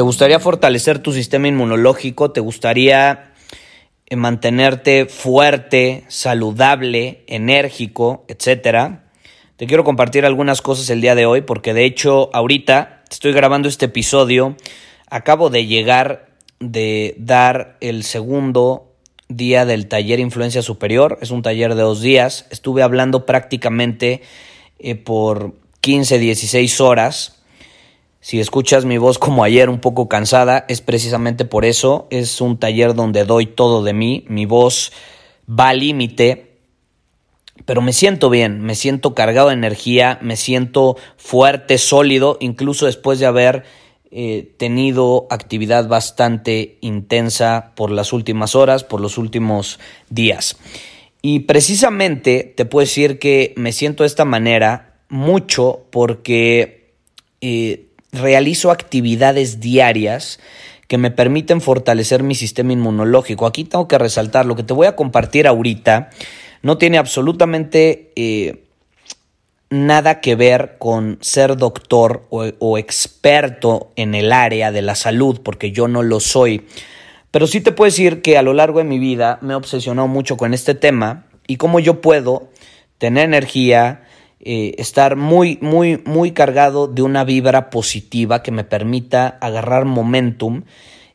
¿Te gustaría fortalecer tu sistema inmunológico? ¿Te gustaría eh, mantenerte fuerte, saludable, enérgico, etcétera? Te quiero compartir algunas cosas el día de hoy porque de hecho ahorita estoy grabando este episodio, acabo de llegar de dar el segundo día del taller Influencia Superior, es un taller de dos días, estuve hablando prácticamente eh, por 15, 16 horas si escuchas mi voz como ayer un poco cansada, es precisamente por eso. Es un taller donde doy todo de mí. Mi voz va al límite. Pero me siento bien, me siento cargado de energía, me siento fuerte, sólido, incluso después de haber eh, tenido actividad bastante intensa por las últimas horas, por los últimos días. Y precisamente te puedo decir que me siento de esta manera mucho porque eh, realizo actividades diarias que me permiten fortalecer mi sistema inmunológico. Aquí tengo que resaltar, lo que te voy a compartir ahorita no tiene absolutamente eh, nada que ver con ser doctor o, o experto en el área de la salud, porque yo no lo soy. Pero sí te puedo decir que a lo largo de mi vida me he obsesionado mucho con este tema y cómo yo puedo tener energía, eh, estar muy, muy, muy cargado de una vibra positiva que me permita agarrar momentum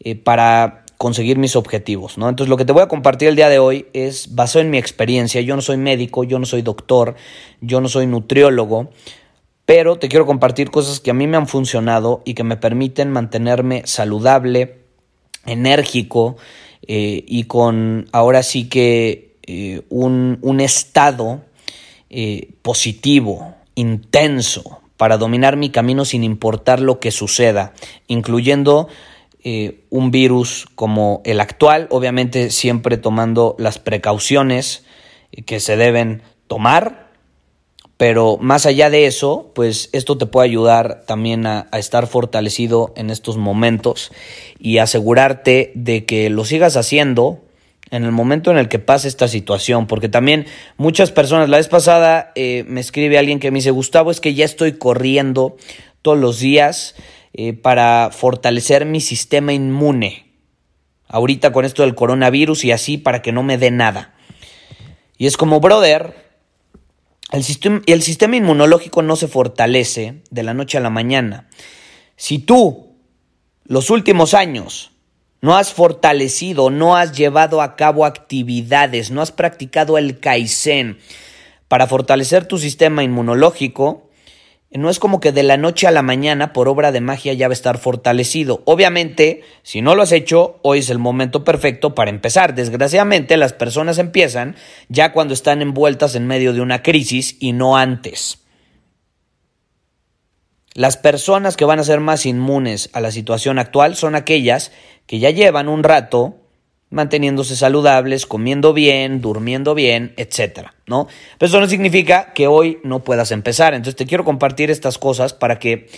eh, para conseguir mis objetivos, ¿no? Entonces lo que te voy a compartir el día de hoy es basado en mi experiencia. Yo no soy médico, yo no soy doctor, yo no soy nutriólogo, pero te quiero compartir cosas que a mí me han funcionado y que me permiten mantenerme saludable, enérgico eh, y con ahora sí que un, un estado eh, positivo, intenso, para dominar mi camino sin importar lo que suceda, incluyendo eh, un virus como el actual, obviamente siempre tomando las precauciones que se deben tomar, pero más allá de eso, pues esto te puede ayudar también a, estar fortalecido en estos momentos y asegurarte de que lo sigas haciendo en el momento en el que pase esta situación, porque también muchas personas, la vez pasada eh, me escribe alguien que me dice, Gustavo, es que ya estoy corriendo todos los días eh, para fortalecer mi sistema inmune, ahorita con esto del coronavirus y así para que no me dé nada. Y es como, brother, el sistema, el sistema inmunológico no se fortalece de la noche a la mañana. Si tú, los últimos años, no has fortalecido, no has llevado a cabo actividades, no has practicado el Kaizen para fortalecer tu sistema inmunológico, no es como que de la noche a la mañana, por obra de magia, ya va a estar fortalecido. Obviamente, si no lo has hecho, hoy es el momento perfecto para empezar. Desgraciadamente, las personas empiezan ya cuando están envueltas en medio de una crisis y no antes. Las personas que van a ser más inmunes a la situación actual son aquellas que ya llevan un rato manteniéndose saludables, comiendo bien, durmiendo bien, etcétera, ¿no? Pero eso no significa que hoy no puedas empezar. Entonces te quiero compartir estas cosas para que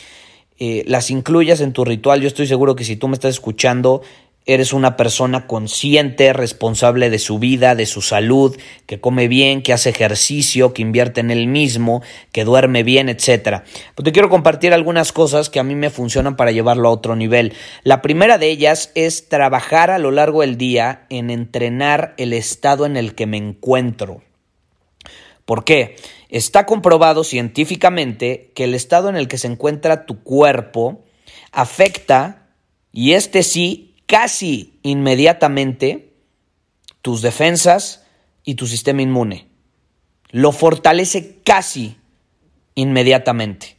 eh, las incluyas en tu ritual. Yo estoy seguro que si tú me estás escuchando eres una persona consciente, responsable de su vida, de su salud, que come bien, que hace ejercicio, que invierte en él mismo, que duerme bien, etc. Pues te quiero compartir algunas cosas que a mí me funcionan para llevarlo a otro nivel. La primera de ellas es trabajar a lo largo del día en entrenar el estado en el que me encuentro. ¿Por qué? Está comprobado científicamente que el estado en el que se encuentra tu cuerpo afecta, y este sí casi inmediatamente tus defensas y tu sistema inmune. Lo fortalece casi inmediatamente.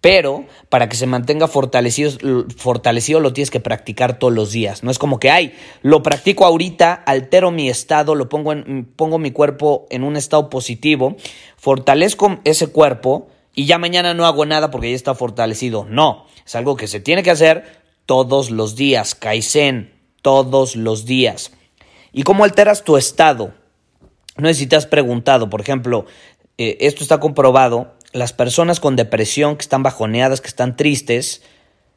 Pero para que se mantenga fortalecido, fortalecido lo tienes que practicar todos los días. No es como que, ay, lo practico ahorita, altero mi estado, lo pongo, en, pongo mi cuerpo en un estado positivo, fortalezco ese cuerpo y ya mañana no hago nada porque ya está fortalecido. No, es algo que se tiene que hacer todos los días. Kaizen, todos los días. ¿Y cómo alteras tu estado? No sé si te has preguntado, por ejemplo, eh, esto está comprobado las personas con depresión, que están bajoneadas, que están tristes,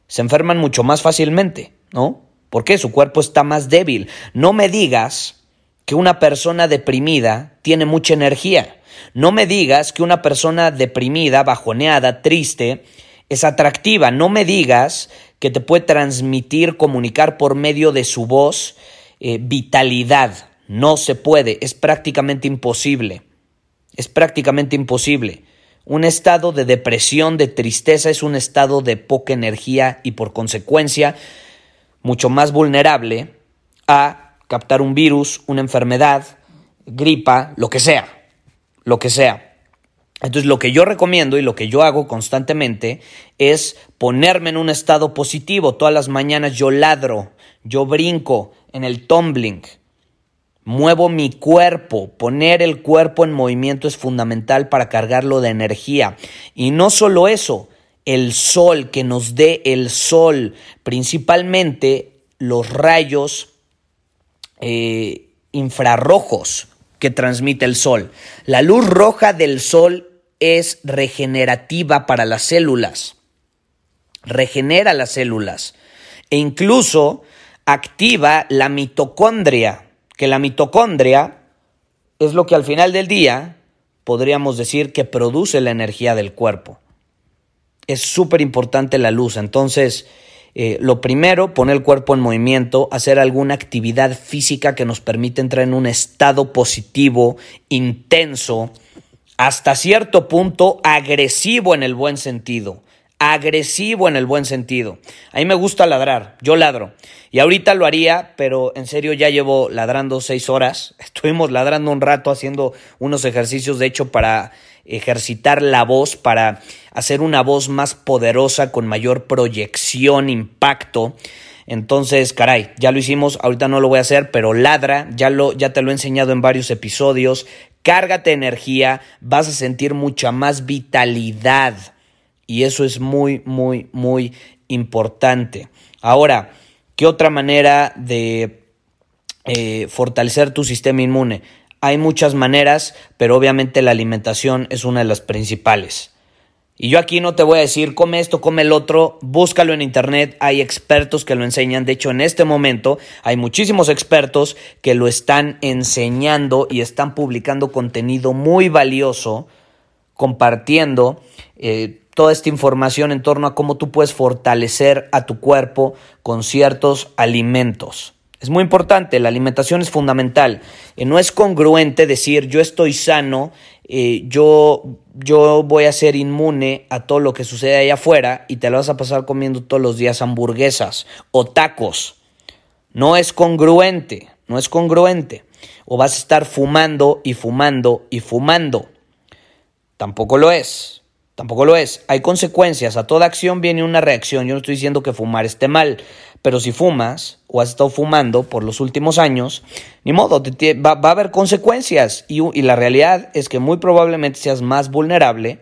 se enferman mucho más fácilmente, ¿no? ¿Por qué? Su cuerpo está más débil. No me digas que una persona deprimida tiene mucha energía. No me digas que una persona deprimida, bajoneada, triste, es atractiva. No me digas que te puede transmitir, comunicar por medio de su voz eh, vitalidad. No se puede, es prácticamente imposible. Es prácticamente imposible. Un estado de depresión, de tristeza, es un estado de poca energía y por consecuencia mucho más vulnerable a captar un virus, una enfermedad, gripa, lo que sea, lo que sea. Entonces lo que yo recomiendo y lo que yo hago constantemente es ponerme en un estado positivo. Todas las mañanas yo ladro, yo brinco en el tumbling, Muevo mi cuerpo. Poner el cuerpo en movimiento es fundamental para cargarlo de energía. Y no solo eso, el sol, que nos dé el sol, principalmente los rayos eh, infrarrojos que transmite el sol. La luz roja del sol es regenerativa para las células. Regenera las células e incluso activa la mitocondria que la mitocondria es lo que al final del día podríamos decir que produce la energía del cuerpo. Es súper importante la luz, entonces eh, lo primero, poner el cuerpo en movimiento, hacer alguna actividad física que nos permita entrar en un estado positivo, intenso, hasta cierto punto agresivo en el buen sentido agresivo en el buen sentido. A mí me gusta ladrar, yo ladro. Y ahorita lo haría, pero en serio ya llevo ladrando seis horas. Estuvimos ladrando un rato haciendo unos ejercicios, de hecho, para ejercitar la voz, para hacer una voz más poderosa, con mayor proyección, impacto. Entonces, caray, ya lo hicimos, ahorita no lo voy a hacer, pero ladra, ya, lo, ya te lo he enseñado en varios episodios. Cárgate energía, vas a sentir mucha más vitalidad y eso es muy, muy, muy importante. Ahora, ¿qué otra manera de eh, fortalecer tu sistema inmune? Hay muchas maneras, pero obviamente la alimentación es una de las principales. Y yo aquí no te voy a decir, come esto, come el otro, búscalo en internet, hay expertos que lo enseñan, de hecho en este momento hay muchísimos expertos que lo están enseñando y están publicando contenido muy valioso, compartiendo eh, toda esta información en torno a cómo tú puedes fortalecer a tu cuerpo con ciertos alimentos. Es muy importante, la alimentación es fundamental. Eh, no es congruente decir yo estoy sano, eh, yo, yo voy a ser inmune a todo lo que sucede allá afuera y te lo vas a pasar comiendo todos los días hamburguesas o tacos. No es congruente, no es congruente. O vas a estar fumando y fumando y fumando. Tampoco lo es. Tampoco lo es. Hay consecuencias. A toda acción viene una reacción. Yo no estoy diciendo que fumar esté mal, pero si fumas o has estado fumando por los últimos años, ni modo, va, a haber consecuencias. Y, la realidad es que muy probablemente seas más vulnerable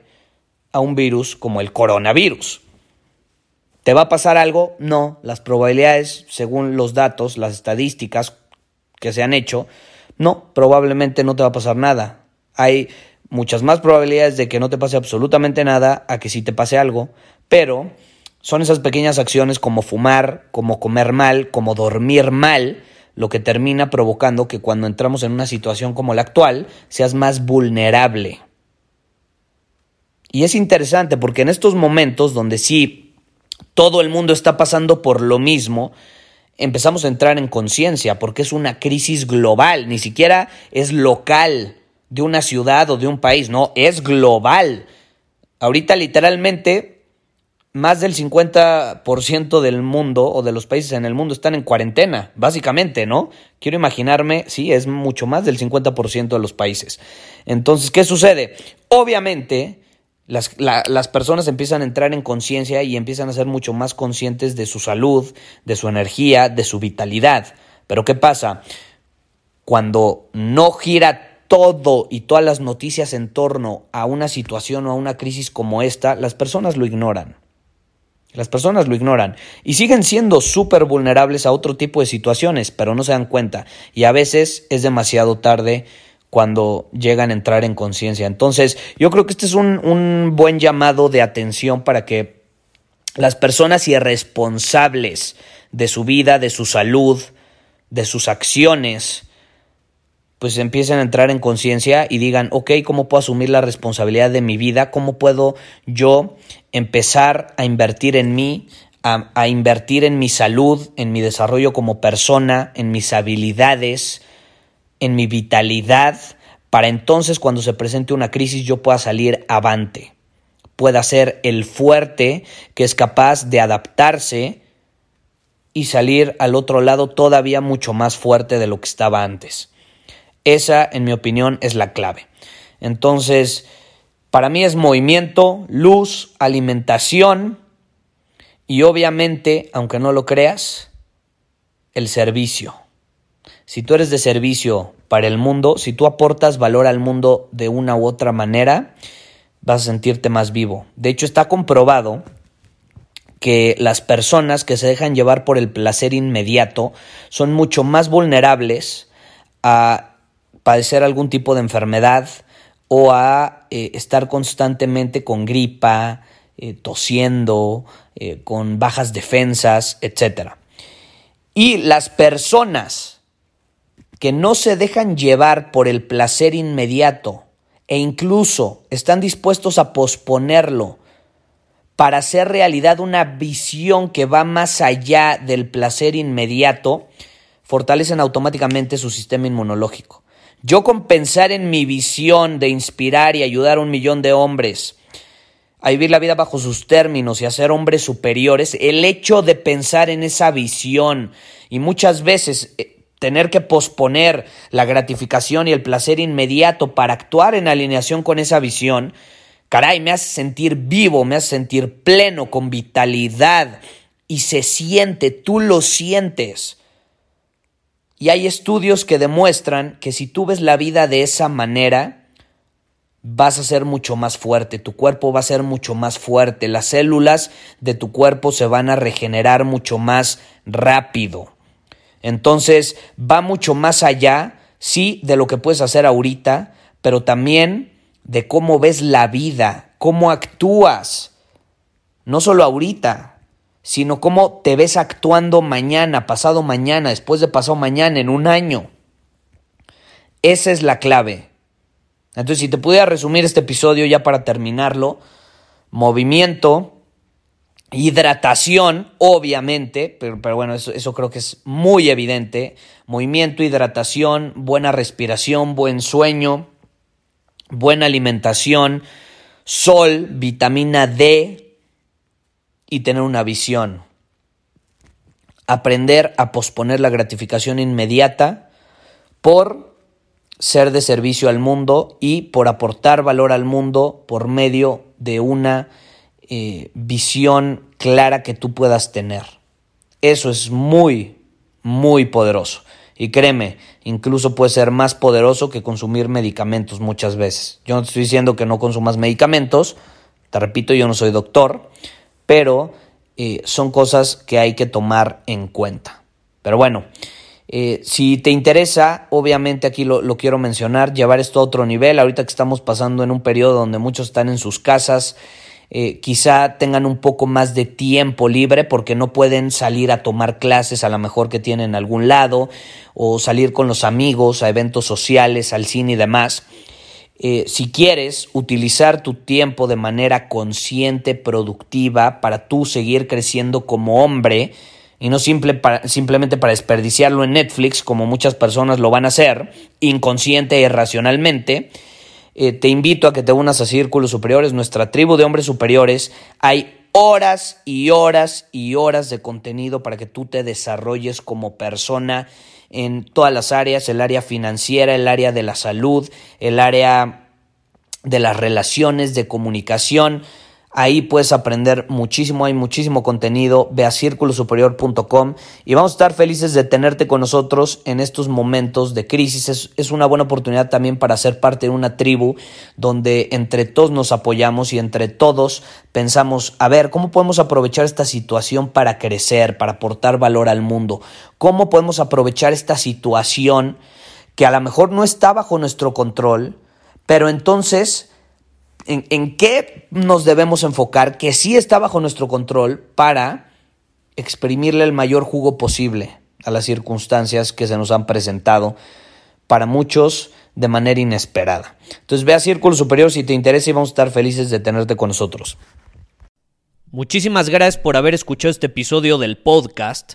a un virus como el coronavirus. ¿Te va a pasar algo? No. Las probabilidades, según los datos, las estadísticas que se han hecho, no, probablemente no te va a pasar nada. Hay muchas más probabilidades de que no te pase absolutamente nada a que sí te pase algo, pero son esas pequeñas acciones como fumar, como comer mal, como dormir mal, lo que termina provocando que cuando entramos en una situación como la actual seas más vulnerable. Y es interesante porque en estos momentos donde sí todo el mundo está pasando por lo mismo, empezamos a entrar en conciencia porque es una crisis global, ni siquiera es local de una ciudad o de un país, no, es global. Ahorita literalmente más del 50% del mundo o de los países en el mundo están en cuarentena, básicamente, ¿no? Quiero imaginarme, sí, es mucho más del 50% de los países. Entonces, ¿qué sucede? Obviamente, las, las, personas empiezan a entrar en conciencia y empiezan a ser mucho más conscientes de su salud, de su energía, de su vitalidad. Pero ¿qué pasa? Cuando no gira todo y todas las noticias en torno a una situación o a una crisis como esta, las personas lo ignoran. Las personas lo ignoran y siguen siendo súper vulnerables a otro tipo de situaciones, pero no se dan cuenta y a veces es demasiado tarde cuando llegan a entrar en conciencia. Entonces, yo creo que este es un, un, buen llamado de atención para que las personas irresponsables de su vida, de su salud, de sus acciones, pues empiecen a entrar en conciencia y digan, ok, ¿cómo puedo asumir la responsabilidad de mi vida? ¿Cómo puedo yo empezar a invertir en mí, a, a, invertir en mi salud, en mi desarrollo como persona, en mis habilidades, en mi vitalidad, para entonces cuando se presente una crisis yo pueda salir avante, pueda ser el fuerte que es capaz de adaptarse y salir al otro lado todavía mucho más fuerte de lo que estaba antes. Esa, en mi opinión, es la clave. Entonces, para mí es movimiento, luz, alimentación y obviamente, aunque no lo creas, el servicio. Si tú eres de servicio para el mundo, si tú aportas valor al mundo de una u otra manera, vas a sentirte más vivo. De hecho, está comprobado que las personas que se dejan llevar por el placer inmediato son mucho más vulnerables a padecer algún tipo de enfermedad o a eh, estar constantemente con gripa, eh, tosiendo, eh, con bajas defensas, etc. Y las personas que no se dejan llevar por el placer inmediato e incluso están dispuestos a posponerlo para hacer realidad una visión que va más allá del placer inmediato, fortalecen automáticamente su sistema inmunológico. Yo con pensar en mi visión de inspirar y ayudar a un millón de hombres a vivir la vida bajo sus términos y a ser hombres superiores, el hecho de pensar en esa visión y muchas veces eh, tener que posponer la gratificación y el placer inmediato para actuar en alineación con esa visión, caray, me hace sentir vivo, me hace sentir pleno, con vitalidad y se siente, tú lo sientes. Y hay estudios que demuestran que si tú ves la vida de esa manera, vas a ser mucho más fuerte, tu cuerpo va a ser mucho más fuerte, las células de tu cuerpo se van a regenerar mucho más rápido. Entonces va mucho más allá, sí, de lo que puedes hacer ahorita, pero también de cómo ves la vida, cómo actúas, no solo ahorita, sino cómo te ves actuando mañana, pasado mañana, después de pasado mañana, en un año. Esa es la clave. Entonces, si te pudiera resumir este episodio ya para terminarlo, movimiento, hidratación, obviamente, pero, pero bueno, eso, eso creo que es muy evidente. Movimiento, hidratación, buena respiración, buen sueño, buena alimentación, sol, vitamina D, y tener una visión. Aprender a posponer la gratificación inmediata por ser de servicio al mundo y por aportar valor al mundo por medio de una eh, visión clara que tú puedas tener. Eso es muy, muy poderoso. Y créeme, incluso puede ser más poderoso que consumir medicamentos muchas veces. Yo no te estoy diciendo que no consumas medicamentos, te repito, yo no soy doctor, pero eh, son cosas que hay que tomar en cuenta. Pero bueno, eh, si te interesa, obviamente aquí lo, quiero mencionar, llevar esto a otro nivel, ahorita que estamos pasando en un periodo donde muchos están en sus casas, eh, quizá tengan un poco más de tiempo libre porque no pueden salir a tomar clases a lo mejor que tienen en algún lado o salir con los amigos a eventos sociales, al cine y demás. Eh, si quieres utilizar tu tiempo de manera consciente, productiva, para tú seguir creciendo como hombre, y no simplemente para desperdiciarlo en Netflix, como muchas personas lo van a hacer, inconsciente e irracionalmente, eh, te invito a que te unas a Círculos Superiores, nuestra tribu de hombres superiores. Hay horas y horas y horas de contenido para que tú te desarrolles como persona en todas las áreas, el área financiera, el área de la salud, el área de las relaciones, de comunicación. Ahí puedes aprender muchísimo, hay muchísimo contenido. Ve a círculosuperior.com y vamos a estar felices de tenerte con nosotros en estos momentos de crisis. Es, es, una buena oportunidad también para ser parte de una tribu donde entre todos nos apoyamos y entre todos pensamos, a ver, ¿cómo podemos aprovechar esta situación para crecer, para aportar valor al mundo? ¿Cómo podemos aprovechar esta situación que a lo mejor no está bajo nuestro control, pero entonces en, qué nos debemos enfocar que sí está bajo nuestro control para exprimirle el mayor jugo posible a las circunstancias que se nos han presentado para muchos de manera inesperada. Entonces ve a Círculo Superior si te interesa y vamos a estar felices de tenerte con nosotros. Muchísimas gracias por haber escuchado este episodio del podcast.